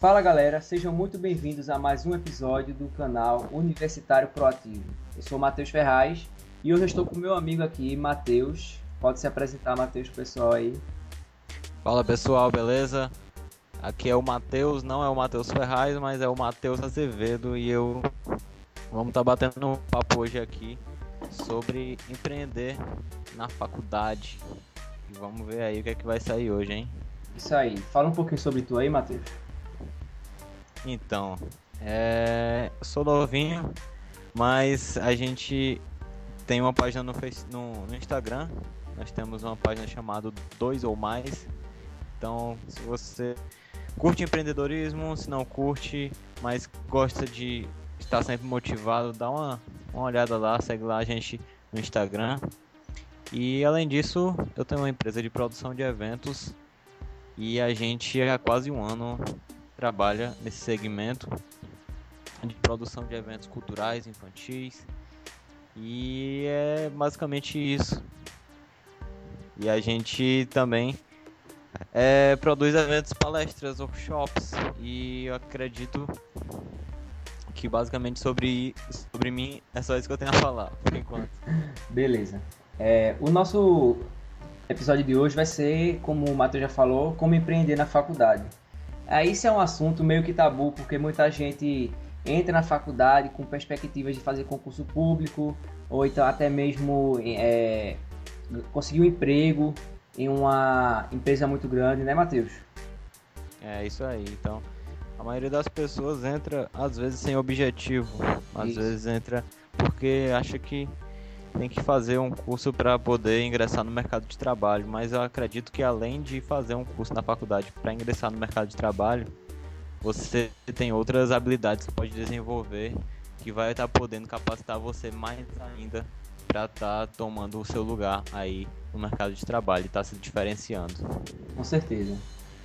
Fala galera, sejam muito bem-vindos a mais um episódio do canal Universitário Proativo. Eu sou Matheus Ferraz e hoje eu estou com meu amigo aqui, Matheus. Pode se apresentar, Matheus, pessoal aí. Fala pessoal, beleza? Aqui é o Matheus, não é o Matheus Ferraz, mas é o Matheus Azevedo e eu vamos estar tá batendo um papo hoje aqui sobre empreender na faculdade. E vamos ver aí o que é que vai sair hoje, hein? Isso aí. Fala um pouquinho sobre tu aí, Matheus. Então, é... eu sou novinho, mas a gente tem uma página no, no... no Instagram. Nós temos uma página chamada Dois ou Mais. Então, se você curte empreendedorismo, se não curte, mas gosta de estar sempre motivado, dá uma, uma olhada lá, segue lá a gente no Instagram. E além disso, eu tenho uma empresa de produção de eventos e a gente há quase um ano trabalha nesse segmento de produção de eventos culturais, infantis. E é basicamente isso. E a gente também é, produz eventos, palestras, workshops. E eu acredito que basicamente sobre, sobre mim é só isso que eu tenho a falar, por enquanto. Beleza. É, o nosso episódio de hoje vai ser, como o Matheus já falou, como empreender na faculdade. É, isso é um assunto meio que tabu, porque muita gente entra na faculdade com perspectivas de fazer concurso público, ou então até mesmo é, conseguir um emprego em uma empresa muito grande, né, Matheus? É isso aí. Então, a maioria das pessoas entra às vezes sem objetivo, às isso. vezes entra porque acha que tem que fazer um curso para poder ingressar no mercado de trabalho, mas eu acredito que além de fazer um curso na faculdade para ingressar no mercado de trabalho, você tem outras habilidades que pode desenvolver que vai estar tá podendo capacitar você mais ainda para estar tá tomando o seu lugar aí no mercado de trabalho e estar tá se diferenciando. Com certeza.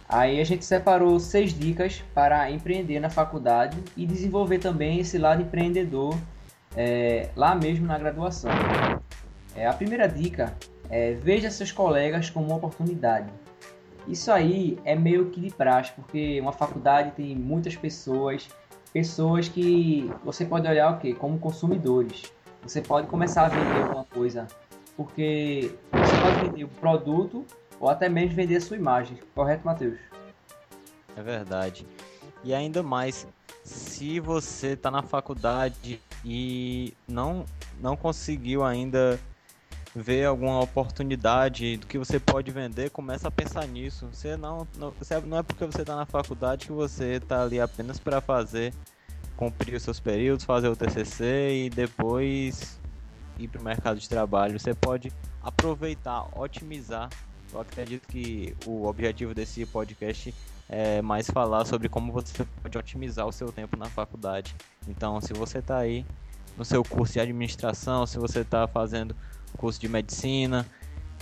Aí a gente separou seis dicas para empreender na faculdade e desenvolver também esse lado empreendedor é, lá mesmo na graduação. É, a primeira dica é veja seus colegas como uma oportunidade. Isso aí é meio que de praxe, porque uma faculdade tem muitas pessoas, pessoas que você pode olhar o quê? Como consumidores. Você pode começar a vender alguma coisa, porque você pode vender o produto ou até mesmo vender a sua imagem. Correto, Matheus? É verdade. E ainda mais, se você está na faculdade e não, não conseguiu ainda ver alguma oportunidade do que você pode vender, começa a pensar nisso. Você não, não, você, não é porque você está na faculdade que você está ali apenas para fazer, cumprir os seus períodos, fazer o TCC e depois ir para o mercado de trabalho. Você pode aproveitar, otimizar. Eu acredito que o objetivo desse podcast é, mais falar sobre como você pode otimizar o seu tempo na faculdade. Então, se você está aí no seu curso de administração, se você está fazendo curso de medicina,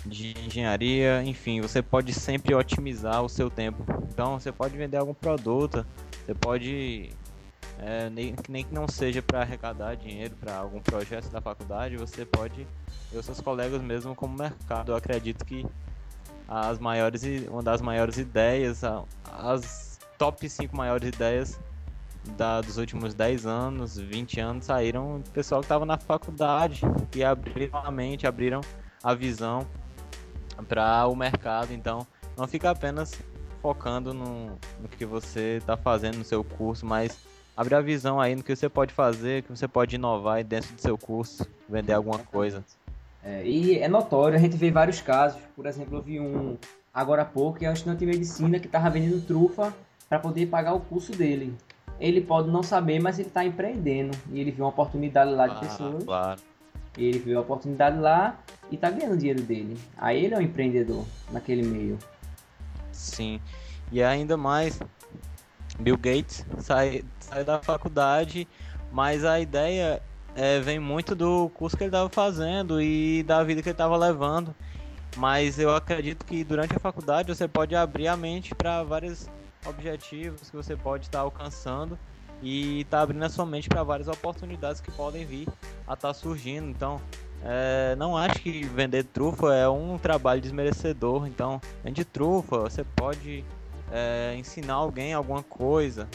de engenharia, enfim, você pode sempre otimizar o seu tempo. Então, você pode vender algum produto, você pode é, nem, nem que não seja para arrecadar dinheiro para algum projeto da faculdade, você pode ver seus colegas mesmo como mercado. Eu acredito que as maiores, uma das maiores ideias, as top 5 maiores ideias da, dos últimos 10 anos, 20 anos, saíram do pessoal que estava na faculdade e abriram a mente, abriram a visão para o mercado. Então, não fica apenas focando no, no que você está fazendo no seu curso, mas abre a visão aí no que você pode fazer, que você pode inovar dentro do seu curso, vender alguma coisa. É, e é notório, a gente vê vários casos. Por exemplo, eu vi um agora há pouco, que é um estudante de medicina que estava vendendo trufa para poder pagar o curso dele. Ele pode não saber, mas ele está empreendendo. E ele viu uma oportunidade lá de ah, pessoas. Claro. Ele viu a oportunidade lá e está ganhando dinheiro dele. Aí ele é um empreendedor naquele meio. Sim. E ainda mais, Bill Gates sai, sai da faculdade, mas a ideia é, vem muito do curso que ele estava fazendo e da vida que ele estava levando. Mas eu acredito que durante a faculdade você pode abrir a mente para vários objetivos que você pode estar tá alcançando e está abrindo a sua mente para várias oportunidades que podem vir a estar tá surgindo. Então, é, não acho que vender trufa é um trabalho desmerecedor. Então, vende trufa, você pode é, ensinar alguém alguma coisa,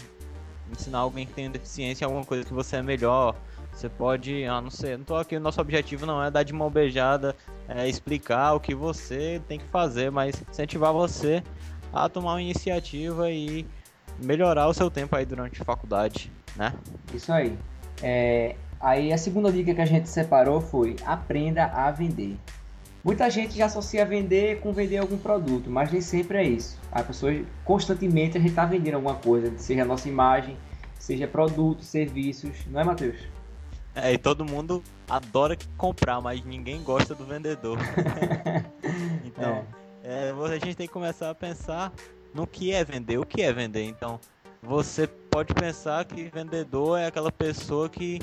ensinar alguém que tem deficiência alguma coisa que você é melhor. Você pode, ah, não sei, não tô aqui, o nosso objetivo não é dar de mão beijada, é explicar o que você tem que fazer, mas incentivar você a tomar uma iniciativa e melhorar o seu tempo aí durante a faculdade, né? Isso aí. É, aí a segunda dica que a gente separou foi aprenda a vender. Muita gente já associa vender com vender algum produto, mas nem sempre é isso. A pessoa constantemente a gente está vendendo alguma coisa, seja a nossa imagem, seja produtos, serviços, não é, Matheus? É, e todo mundo adora comprar, mas ninguém gosta do vendedor. então, é. É, a gente tem que começar a pensar no que é vender, o que é vender. Então, você pode pensar que vendedor é aquela pessoa que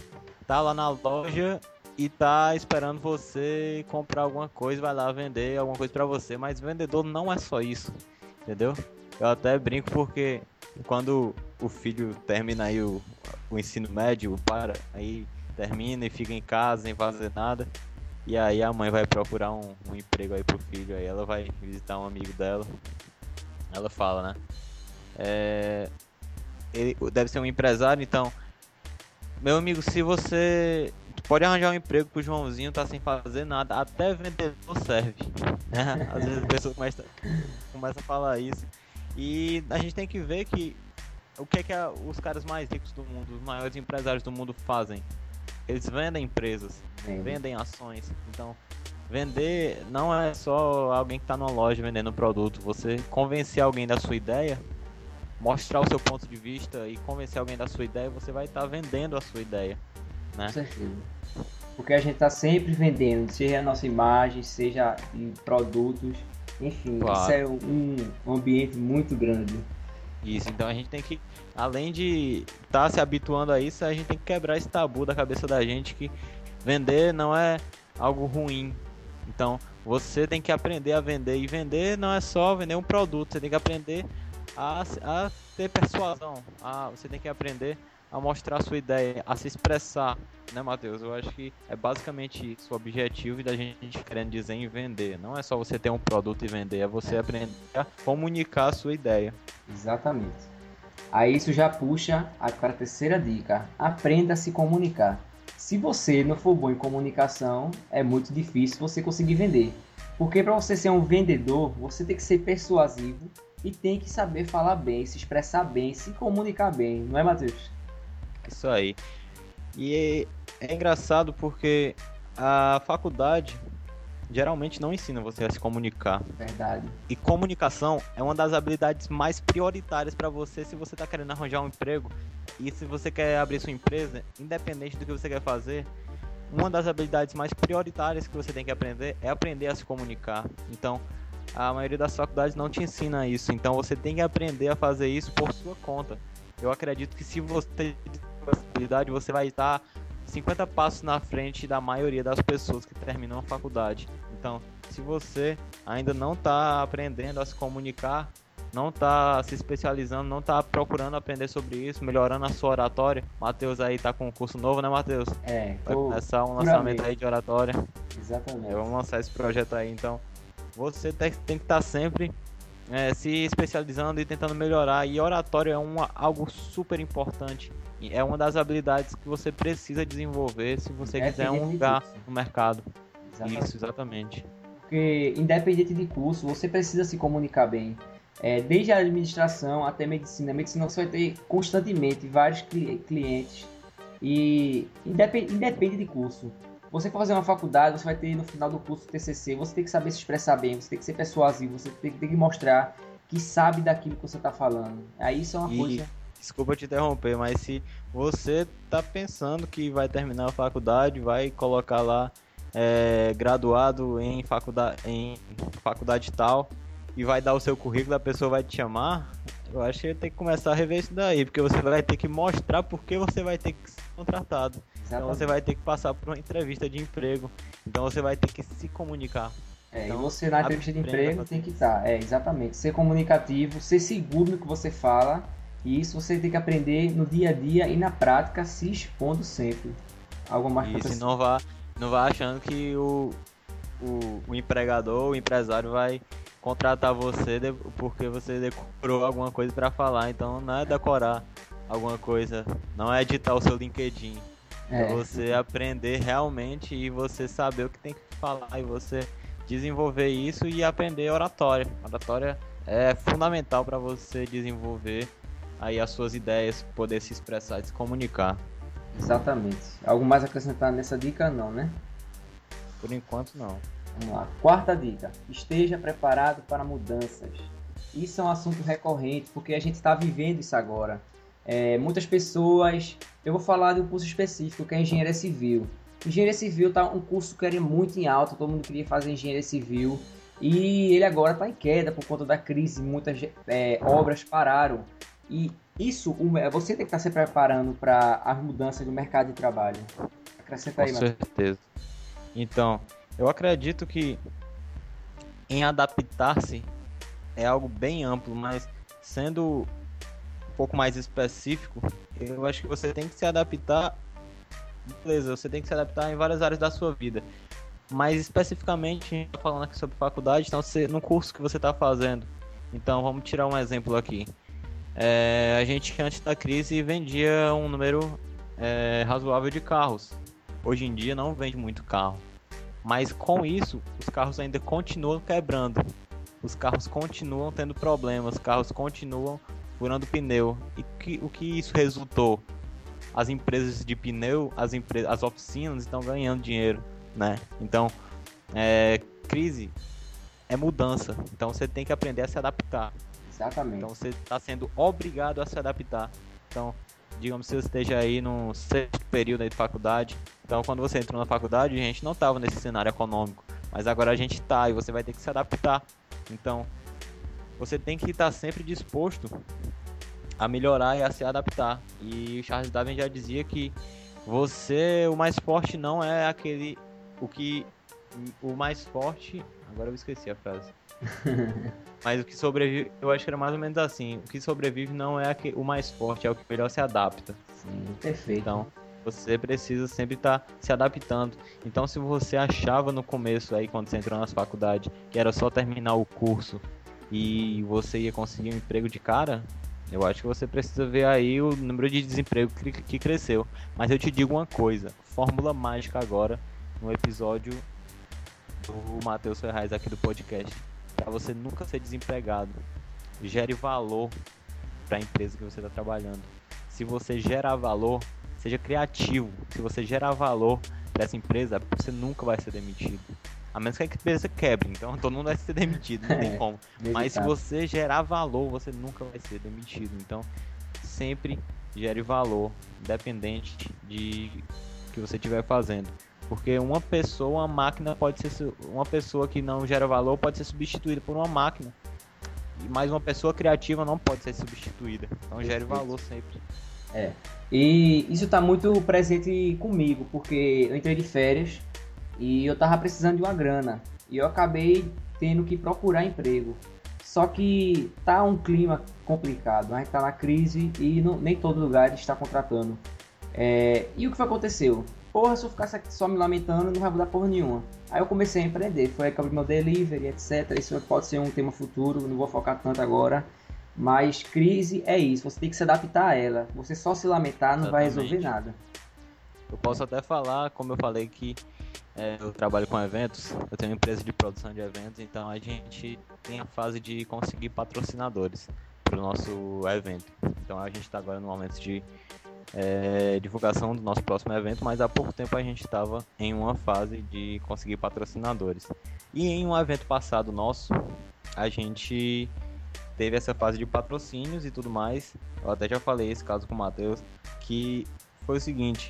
tá lá na loja e tá esperando você comprar alguma coisa, vai lá vender alguma coisa para você, mas vendedor não é só isso, entendeu? Eu até brinco porque quando o filho termina aí o, o ensino médio, para, aí termina e fica em casa sem fazer nada, e aí a mãe vai procurar um, um emprego aí pro filho, aí ela vai visitar um amigo dela, ela fala, né? É, ele deve ser um empresário, então, meu amigo, se você pode arranjar um emprego pro Joãozinho, tá sem fazer nada, até vendedor serve. Né? Às vezes a pessoa começa, começa a falar isso. E a gente tem que ver que o que é que a, os caras mais ricos do mundo, os maiores empresários do mundo fazem? Eles vendem empresas, vendem ações. Então, vender não é só alguém que está numa loja vendendo um produto. Você convencer alguém da sua ideia, mostrar o seu ponto de vista e convencer alguém da sua ideia, você vai estar tá vendendo a sua ideia. Né? Com certeza. Porque a gente está sempre vendendo, seja a nossa imagem, seja em produtos, enfim, claro. isso é um, um ambiente muito grande. Isso, então a gente tem que, além de estar tá se habituando a isso, a gente tem que quebrar esse tabu da cabeça da gente que vender não é algo ruim. Então você tem que aprender a vender. E vender não é só vender um produto, você tem que aprender a, a ter persuasão. A, você tem que aprender a mostrar sua ideia, a se expressar, né, Matheus? Eu acho que é basicamente isso o objetivo da gente querendo dizer em vender. Não é só você ter um produto e vender, é você aprender a comunicar a sua ideia. Exatamente. Aí isso já puxa a terceira dica: aprenda a se comunicar. Se você não for bom em comunicação, é muito difícil você conseguir vender. Porque para você ser um vendedor, você tem que ser persuasivo e tem que saber falar bem, se expressar bem, se comunicar bem, não é, Matheus? Isso aí. E é, engraçado porque a faculdade geralmente não ensina você a se comunicar. Verdade. E comunicação é uma das habilidades mais prioritárias para você se você está querendo arranjar um emprego e se você quer abrir sua empresa, independente do que você quer fazer. Uma das habilidades mais prioritárias que você tem que aprender é aprender a se comunicar. Então, a maioria das faculdades não te ensina isso. Então, você tem que aprender a fazer isso por sua conta. Eu acredito que se você possibilidade, você vai estar 50 passos na frente da maioria das pessoas que terminam a faculdade. Então, se você ainda não está aprendendo a se comunicar, não está se especializando, não está procurando aprender sobre isso, melhorando a sua oratória. Matheus aí tá com um curso novo, né, Matheus? É. Vai começar um lançamento aí de oratória. Exatamente. Vamos lançar esse projeto aí, então. Você tem, tem que estar tá sempre é, se especializando e tentando melhorar. E oratório é uma, algo super importante é uma das habilidades que você precisa desenvolver se você é quiser um lugar no mercado. Exatamente. Isso, exatamente. Porque, independente de curso, você precisa se comunicar bem. É, desde a administração até a medicina. A medicina você vai ter constantemente vários clientes e independe, independe de curso. Você for fazer uma faculdade, você vai ter no final do curso TCC, você tem que saber se expressar bem, você tem que ser persuasivo, você tem, tem que mostrar que sabe daquilo que você está falando. Aí isso é uma e... coisa desculpa te interromper, mas se você tá pensando que vai terminar a faculdade, vai colocar lá é, graduado em faculdade, em faculdade tal e vai dar o seu currículo, a pessoa vai te chamar, eu acho que tem que começar a rever isso daí, porque você vai ter que mostrar por que você vai ter que ser contratado. Exatamente. Então você vai ter que passar por uma entrevista de emprego. Então você vai ter que se comunicar. É, então, e você na entrevista de emprego tem que estar, é, exatamente, ser comunicativo, ser seguro no que você fala e isso você tem que aprender no dia a dia e na prática, se expondo sempre. Algo mais Isso, não vá, não vá achando que o, o, o empregador, o empresário vai contratar você porque você decorou alguma coisa para falar. Então não é decorar alguma coisa, não é editar o seu LinkedIn. É. é você aprender realmente e você saber o que tem que falar e você desenvolver isso e aprender oratória. Oratória é fundamental para você desenvolver aí as suas ideias, poder se expressar e se comunicar. Exatamente. Algo mais acrescentar nessa dica não, né? Por enquanto não. Vamos lá. Quarta dica: esteja preparado para mudanças. Isso é um assunto recorrente porque a gente está vivendo isso agora. É, muitas pessoas. Eu vou falar de um curso específico que é engenharia civil. Engenharia civil tá um curso que era muito em alta, todo mundo queria fazer engenharia civil e ele agora está em queda por conta da crise. Muitas é, obras pararam e isso você tem que estar tá se preparando para as mudanças do mercado de trabalho. Acrescenta aí, Com certeza. Então, eu acredito que em adaptar-se é algo bem amplo, mas sendo pouco mais específico, eu acho que você tem que se adaptar. Beleza, você tem que se adaptar em várias áreas da sua vida. Mas especificamente, falando aqui sobre faculdade, então você, no curso que você está fazendo. Então vamos tirar um exemplo aqui. É, a gente antes da crise vendia um número é, razoável de carros. Hoje em dia não vende muito carro. Mas com isso, os carros ainda continuam quebrando. Os carros continuam tendo problemas, os carros continuam furando pneu. E que, o que isso resultou? As empresas de pneu, as, empresas, as oficinas estão ganhando dinheiro, né? Então, é, crise é mudança. Então você tem que aprender a se adaptar. Exatamente. Então você está sendo obrigado a se adaptar. Então, digamos que você esteja aí no sexto período aí de faculdade. Então, quando você entrou na faculdade, a gente não estava nesse cenário econômico, mas agora a gente está e você vai ter que se adaptar. Então, você tem que estar sempre disposto a melhorar e a se adaptar. E o Charles Darwin já dizia que você, o mais forte não é aquele o que o mais forte, agora eu esqueci a frase. Mas o que sobrevive, eu acho que era mais ou menos assim. O que sobrevive não é o mais forte, é o que melhor se adapta. Sim, perfeito. Então, você precisa sempre estar tá se adaptando. Então, se você achava no começo aí, quando você entrou na faculdade, que era só terminar o curso e você ia conseguir um emprego de cara, eu acho que você precisa ver aí o número de desemprego que, cresceu. Mas eu te digo uma coisa: fórmula mágica agora no episódio do Matheus Ferraz aqui do podcast para você nunca ser desempregado. Gere valor para a empresa que você está trabalhando. Se você gerar valor, seja criativo. Se você gerar valor para essa empresa, você nunca vai ser demitido. A menos que a empresa quebre, então todo mundo vai ser demitido, não tem é, como. Mas se você gerar valor, você nunca vai ser demitido. Então, sempre gere valor, independente de que você estiver fazendo. Porque uma pessoa, uma máquina pode ser. Uma pessoa que não gera valor pode ser substituída por uma máquina. E mais uma pessoa criativa não pode ser substituída. Então gere valor sempre. É. E isso está muito presente comigo, porque eu entrei de férias e eu tava precisando de uma grana. E eu acabei tendo que procurar emprego. Só que tá um clima complicado, a gente tá na crise e não, nem todo lugar está contratando. É, e o que foi aconteceu? porra, se eu ficar só me lamentando, não vai mudar porra nenhuma. Aí eu comecei a empreender, foi aí que eu abri meu delivery, etc. Isso pode ser um tema futuro, não vou focar tanto agora. Mas crise é isso, você tem que se adaptar a ela. Você só se lamentar não Exatamente. vai resolver nada. Eu posso até falar, como eu falei que é, eu trabalho com eventos, eu tenho uma empresa de produção de eventos, então a gente tem a fase de conseguir patrocinadores para o nosso evento. Então a gente está agora no momento de é, divulgação do nosso próximo evento, mas há pouco tempo a gente estava em uma fase de conseguir patrocinadores. E em um evento passado nosso, a gente teve essa fase de patrocínios e tudo mais. Eu até já falei esse caso com o Matheus, que foi o seguinte.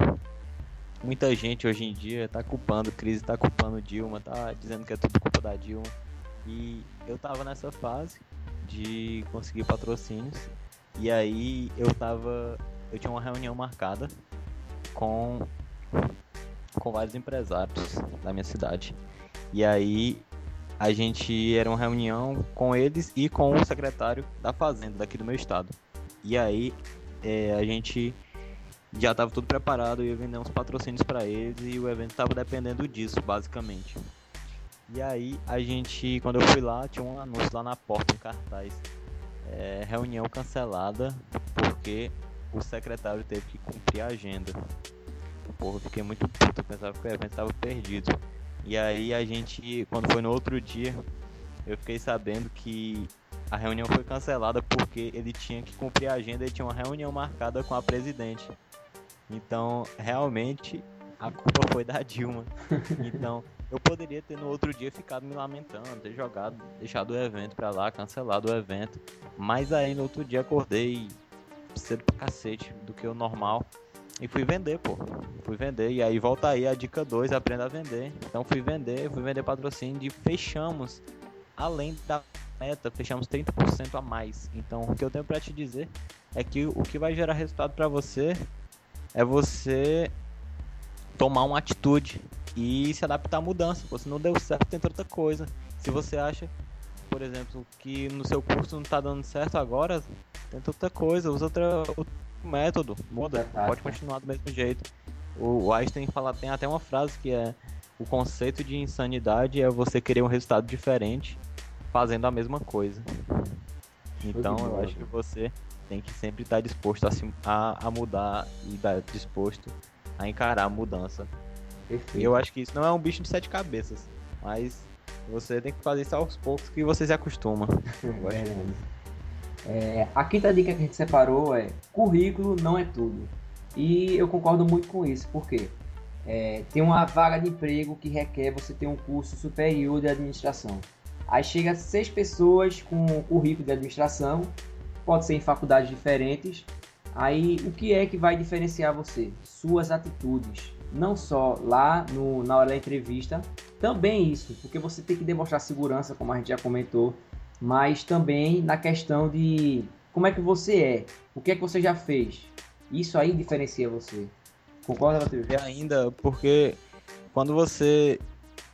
Muita gente hoje em dia tá culpando crise, tá culpando Dilma, tá dizendo que é tudo culpa da Dilma. E eu tava nessa fase de conseguir patrocínios. E aí eu tava eu tinha uma reunião marcada com, com vários empresários da minha cidade. E aí a gente era uma reunião com eles e com o secretário da Fazenda daqui do meu estado. E aí é, a gente já estava tudo preparado, eu ia vender uns patrocínios para eles e o evento estava dependendo disso, basicamente. E aí a gente, quando eu fui lá, tinha um anúncio lá na porta, um cartaz. É, reunião cancelada porque o secretário teve que cumprir a agenda. Porra, eu fiquei muito puto, eu pensava que o evento estava perdido. E aí a gente, quando foi no outro dia, eu fiquei sabendo que a reunião foi cancelada porque ele tinha que cumprir a agenda e tinha uma reunião marcada com a presidente. Então, realmente, a culpa foi da Dilma. Então, eu poderia ter no outro dia ficado me lamentando, ter jogado, deixado o evento pra lá, cancelado o evento. Mas aí no outro dia acordei cedo pra cacete do que o normal. E fui vender, pô. Fui vender. E aí volta aí a dica 2, aprenda a vender. Então fui vender, fui vender patrocínio e fechamos além da meta, fechamos 30% a mais. Então o que eu tenho para te dizer é que o que vai gerar resultado para você é você tomar uma atitude e se adaptar à mudança. Se não deu certo, tenta outra coisa. Se você acha, por exemplo, que no seu curso não está dando certo agora, tenta outra coisa, usa outra, outro método, muda, pode continuar do mesmo jeito. O Einstein fala, tem até uma frase que é o conceito de insanidade é você querer um resultado diferente fazendo a mesma coisa. Então eu acho que você tem que sempre estar disposto a, se, a, a mudar e estar disposto a encarar a mudança. Perfeito. E eu acho que isso não é um bicho de sete cabeças, mas você tem que fazer isso aos poucos que você se acostuma. é, a quinta dica que a gente separou é currículo não é tudo. E eu concordo muito com isso, porque é, tem uma vaga de emprego que requer você ter um curso superior de administração. Aí chega seis pessoas com currículo de administração, pode ser em faculdades diferentes. Aí o que é que vai diferenciar você? Suas atitudes. Não só lá no, na hora da entrevista, também isso, porque você tem que demonstrar segurança, como a gente já comentou, mas também na questão de como é que você é, o que é que você já fez. Isso aí diferencia você. Concorda, Matheus? E ainda porque quando você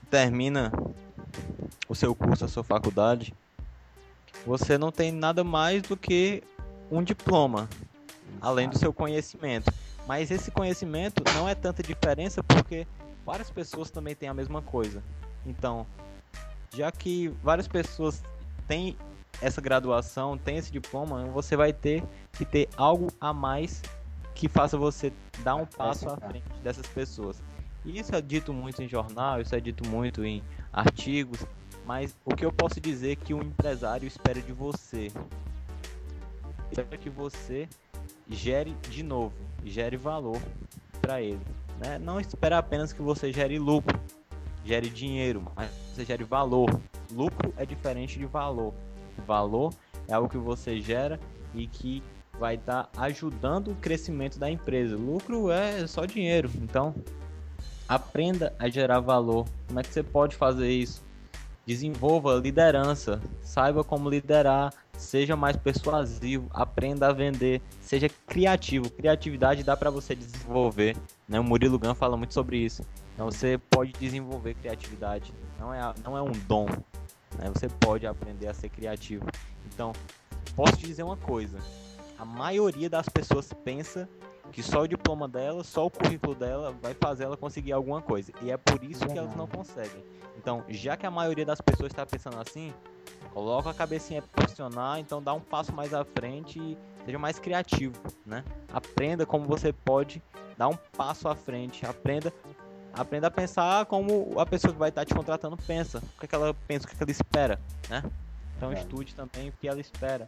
termina o seu curso, a sua faculdade, você não tem nada mais do que um diploma, além do seu conhecimento. Mas esse conhecimento não é tanta diferença porque várias pessoas também têm a mesma coisa. Então, já que várias pessoas têm essa graduação, têm esse diploma, você vai ter que ter algo a mais que faça você dar um passo à frente dessas pessoas. E isso é dito muito em jornal, isso é dito muito em artigos, mas o que eu posso dizer que um empresário espera de você? Espera que você gere de novo, gere valor para ele. Né? Não espera apenas que você gere lucro, gere dinheiro, mas você gere valor. Lucro é diferente de valor. Valor é algo que você gera e que vai estar tá ajudando o crescimento da empresa. Lucro é só dinheiro. Então, aprenda a gerar valor. Como é que você pode fazer isso? Desenvolva liderança, saiba como liderar, seja mais persuasivo, aprenda a vender, seja criativo. Criatividade dá para você desenvolver, né? O Murilo Gun fala muito sobre isso. Então você pode desenvolver criatividade, não é, não é um dom, né? Você pode aprender a ser criativo. Então, posso te dizer uma coisa, a maioria das pessoas pensa que só o diploma dela, só o currículo dela vai fazer ela conseguir alguma coisa. E é por isso que elas não conseguem. Então, já que a maioria das pessoas está pensando assim, coloca a cabecinha para funcionar, então dá um passo mais à frente e seja mais criativo, né? Aprenda como você pode dar um passo à frente, aprenda aprenda a pensar como a pessoa que vai estar te contratando pensa, o que, é que ela pensa, o que, é que ela espera, né? Então estude também o que ela espera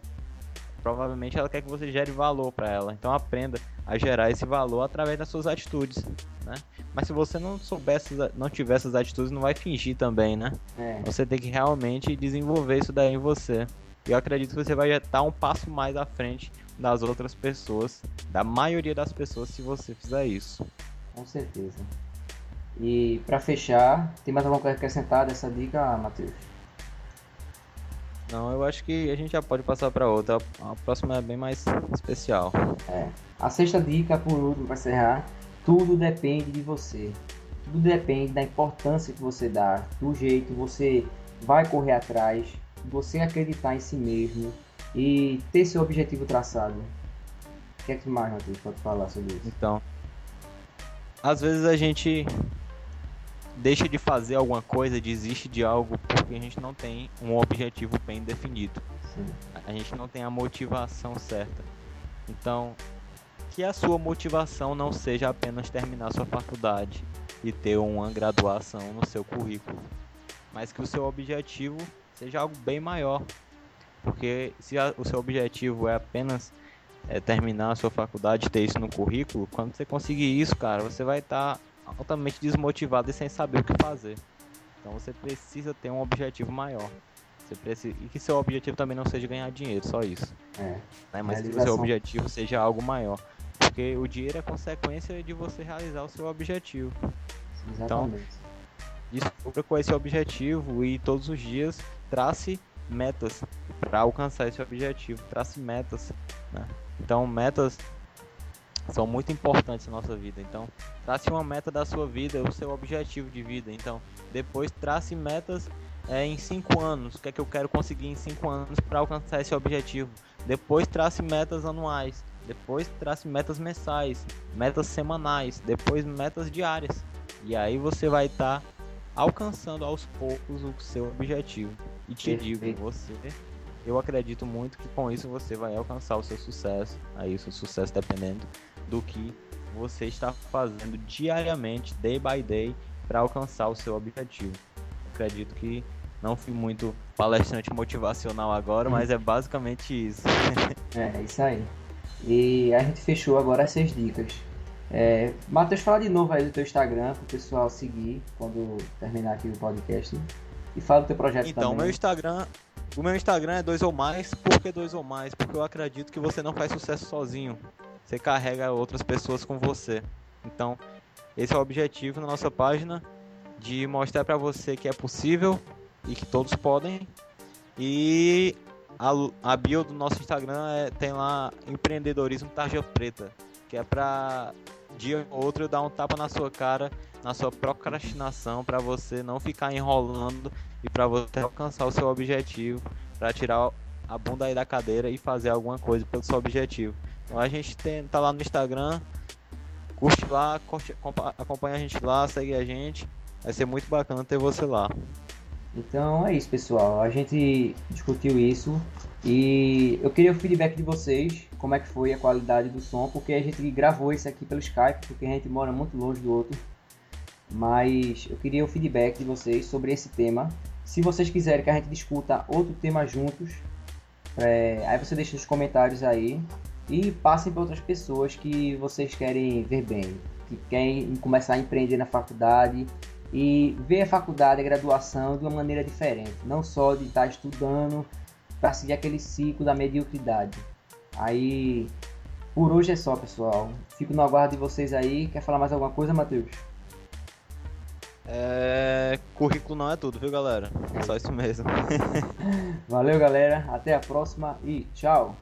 provavelmente ela quer que você gere valor para ela. Então aprenda a gerar esse valor através das suas atitudes, né? Mas se você não soubesse, não tiver essas atitudes, não vai fingir também, né? É. Você tem que realmente desenvolver isso daí em você. E eu acredito que você vai estar um passo mais à frente das outras pessoas, da maioria das pessoas, se você fizer isso. Com certeza. E para fechar, tem mais alguma coisa a acrescentar dessa dica, Matheus? Não, eu acho que a gente já pode passar para outra. A próxima é bem mais especial. É. A sexta dica, por último, para encerrar: tudo depende de você. Tudo depende da importância que você dá, do jeito que você vai correr atrás, você acreditar em si mesmo e ter seu objetivo traçado. O que é que mais, Matheus, pode falar sobre isso? Então, às vezes a gente deixa de fazer alguma coisa, desiste de algo porque a gente não tem um objetivo bem definido. Sim. A gente não tem a motivação certa. Então, que a sua motivação não seja apenas terminar sua faculdade e ter uma graduação no seu currículo, mas que o seu objetivo seja algo bem maior. Porque se a, o seu objetivo é apenas é, terminar a sua faculdade ter isso no currículo, quando você conseguir isso, cara, você vai estar tá altamente desmotivado e sem saber o que fazer. Então você precisa ter um objetivo maior. Você precisa... E que seu objetivo também não seja ganhar dinheiro, só isso. É. Né? Mas que o seu objetivo seja algo maior. Porque o dinheiro é consequência de você realizar o seu objetivo. Então, Exatamente. Então, descubra qual é esse objetivo e todos os dias trace metas para alcançar esse objetivo. Trace metas. Né? Então, metas são muito importantes na nossa vida. Então, trace uma meta da sua vida, o seu objetivo de vida. Então, depois trace metas é, em 5 anos. O que é que eu quero conseguir em 5 anos para alcançar esse objetivo? Depois trace metas anuais. Depois trace metas mensais, metas semanais, depois metas diárias. E aí você vai estar tá alcançando aos poucos o seu objetivo. E te Perfeito. digo, você eu acredito muito que com isso você vai alcançar o seu sucesso. Aí o seu sucesso dependendo do que você está fazendo diariamente, day by day, para alcançar o seu objetivo. Acredito que não fui muito palestrante motivacional agora, mas é basicamente isso. é, isso aí. E a gente fechou agora essas dicas. É, Matheus, fala de novo aí do teu Instagram para o pessoal seguir quando terminar aqui o podcast. E fala do teu projeto então, também. Então, meu Instagram o meu Instagram é dois ou mais. Por que dois ou mais? Porque eu acredito que você não faz sucesso sozinho. Você carrega outras pessoas com você. Então, esse é o objetivo na nossa página de mostrar para você que é possível e que todos podem. E a, a bio do nosso Instagram é, tem lá empreendedorismo tarja preta, que é para dia ou outro dar um tapa na sua cara, na sua procrastinação, para você não ficar enrolando e para você alcançar o seu objetivo, para tirar a bunda aí da cadeira e fazer alguma coisa pelo seu objetivo. Então a gente tem, tá lá no Instagram, curte lá, curte, acompanha a gente lá, segue a gente. Vai ser muito bacana ter você lá. Então é isso, pessoal. A gente discutiu isso e eu queria o feedback de vocês, como é que foi a qualidade do som, porque a gente gravou isso aqui pelo Skype, porque a gente mora muito longe do outro. Mas eu queria o feedback de vocês sobre esse tema se vocês quiserem que a gente discuta outro tema juntos, é, aí você deixa nos comentários aí e passem para outras pessoas que vocês querem ver bem, que querem começar a empreender na faculdade e ver a faculdade, a graduação de uma maneira diferente, não só de estar estudando para seguir aquele ciclo da mediocridade. Aí, por hoje é só, pessoal. Fico no aguardo de vocês aí. Quer falar mais alguma coisa, Matheus? É... Currículo não é tudo, viu, galera? Só isso mesmo. Valeu, galera. Até a próxima e tchau.